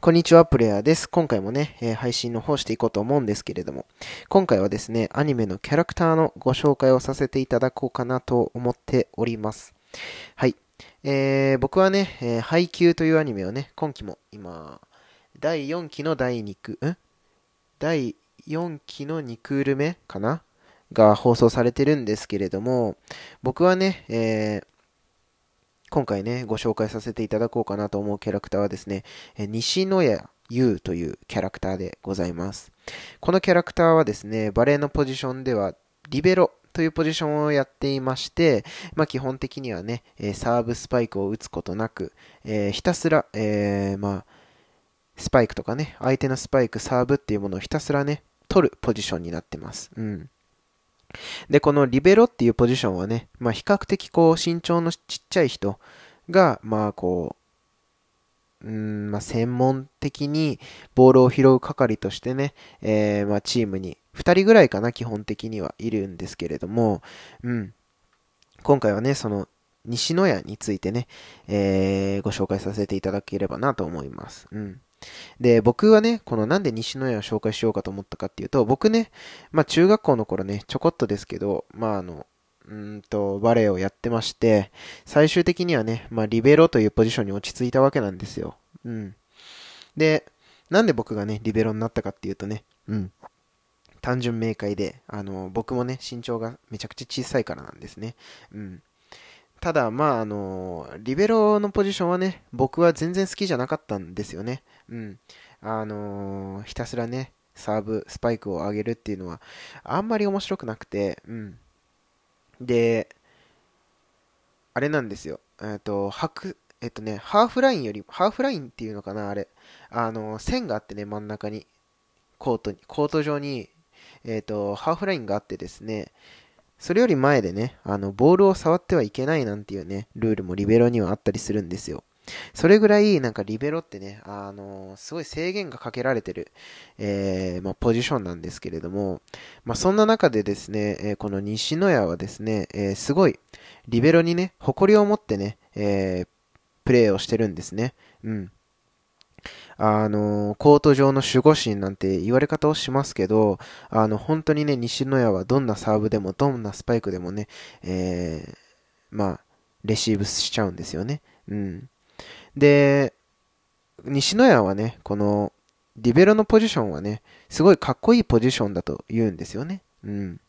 こんにちは、プレイヤーです。今回もね、えー、配信の方していこうと思うんですけれども、今回はですね、アニメのキャラクターのご紹介をさせていただこうかなと思っております。はい。えー、僕はね、えー、配給というアニメをね、今期も今、第4期の第2ク、ん？第4期の2クール目かな？が放送されてるんですけれども、僕はね、えー、今回ね、ご紹介させていただこうかなと思うキャラクターはですね、西野谷優というキャラクターでございます。このキャラクターはですね、バレーのポジションではリベロというポジションをやっていまして、まあ、基本的にはね、サーブスパイクを打つことなく、えー、ひたすら、えー、まあ、スパイクとかね、相手のスパイク、サーブっていうものをひたすらね、取るポジションになってます。うん。で、このリベロっていうポジションはね、まあ、比較的こう身長のちっちゃい人が、まあこう、うんまあ、専門的にボールを拾う係としてね、えー、まあ、チームに2人ぐらいかな、基本的にはいるんですけれども、うん、今回はね、その西野屋についてね、えー、ご紹介させていただければなと思います。うんで、僕はね、このなんで西野屋を紹介しようかと思ったかっていうと、僕ね、まあ中学校の頃ね、ちょこっとですけど、まああの、うんと、バレエをやってまして、最終的にはね、まあリベロというポジションに落ち着いたわけなんですよ。うん。で、なんで僕がね、リベロになったかっていうとね、うん。単純明快で、あの、僕もね、身長がめちゃくちゃ小さいからなんですね。うん。ただ、まあ、あの、リベロのポジションはね、僕は全然好きじゃなかったんですよね。うん。あのひたすらね、サーブ、スパイクを上げるっていうのは、あんまり面白くなくて、うん。で、あれなんですよ。えっと、白、えっとね、ハーフラインより、ハーフラインっていうのかな、あれ。あの、線があってね、真ん中に、コートに、コート上に、えっと、ハーフラインがあってですね、それより前でね、あの、ボールを触ってはいけないなんていうね、ルールもリベロにはあったりするんですよ。それぐらい、なんかリベロってね、あのすごい制限がかけられてる、えー、まあ、ポジションなんですけれども、まあ、そんな中でですね、えー、この西野屋はですね、えー、すごい、リベロにね、誇りを持ってね、えプレーをしてるんですね。うん。あの、コート上の守護神なんて言われ方をしますけど、あの、本当にね、西野屋はどんなサーブでも、どんなスパイクでもね、えー、まあ、レシーブしちゃうんですよね。うん。で、西野屋はね、この、リベロのポジションはね、すごいかっこいいポジションだと言うんですよね。うん。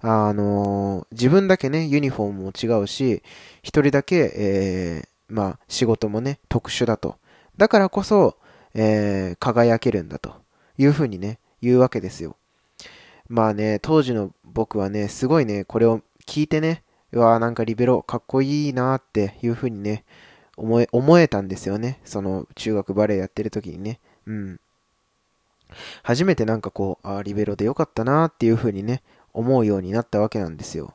あの自分だけね、ユニフォームも違うし、一人だけ、えー、まあ、仕事もね、特殊だと。だからこそ、えー、輝けるんだというふうにね、言うわけですよ。まあね、当時の僕はね、すごいね、これを聞いてね、うわなんかリベロかっこいいなっていうふうにね、思え、思えたんですよね。その中学バレエやってる時にね。うん。初めてなんかこう、あリベロでよかったなっていうふうにね、思うようになったわけなんですよ。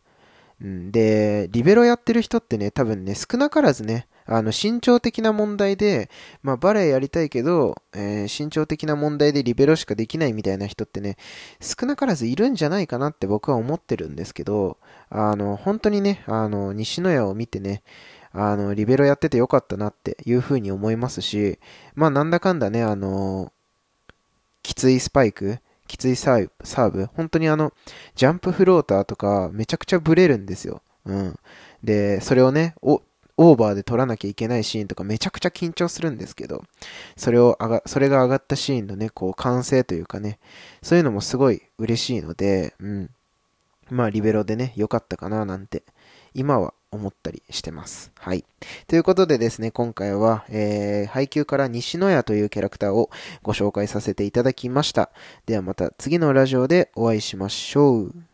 うん、で、リベロやってる人ってね、多分ね、少なからずね、あの、身長的な問題で、まあ、バレエやりたいけど、えー、身長的な問題でリベロしかできないみたいな人ってね、少なからずいるんじゃないかなって僕は思ってるんですけど、あの、本当にね、あの、西野屋を見てね、あの、リベロやっててよかったなっていうふうに思いますし、まあ、なんだかんだね、あの、きついスパイク、きついサーブ、本当にあの、ジャンプフローターとかめちゃくちゃブレるんですよ。うん。で、それをね、オーバーで撮らなきゃいけないシーンとかめちゃくちゃ緊張するんですけど、それを上が、それが上がったシーンのね、こう完成というかね、そういうのもすごい嬉しいので、うん。まあ、リベロでね、良かったかななんて、今は思ったりしてます。はい。ということでですね、今回は、えー、配給から西野屋というキャラクターをご紹介させていただきました。ではまた次のラジオでお会いしましょう。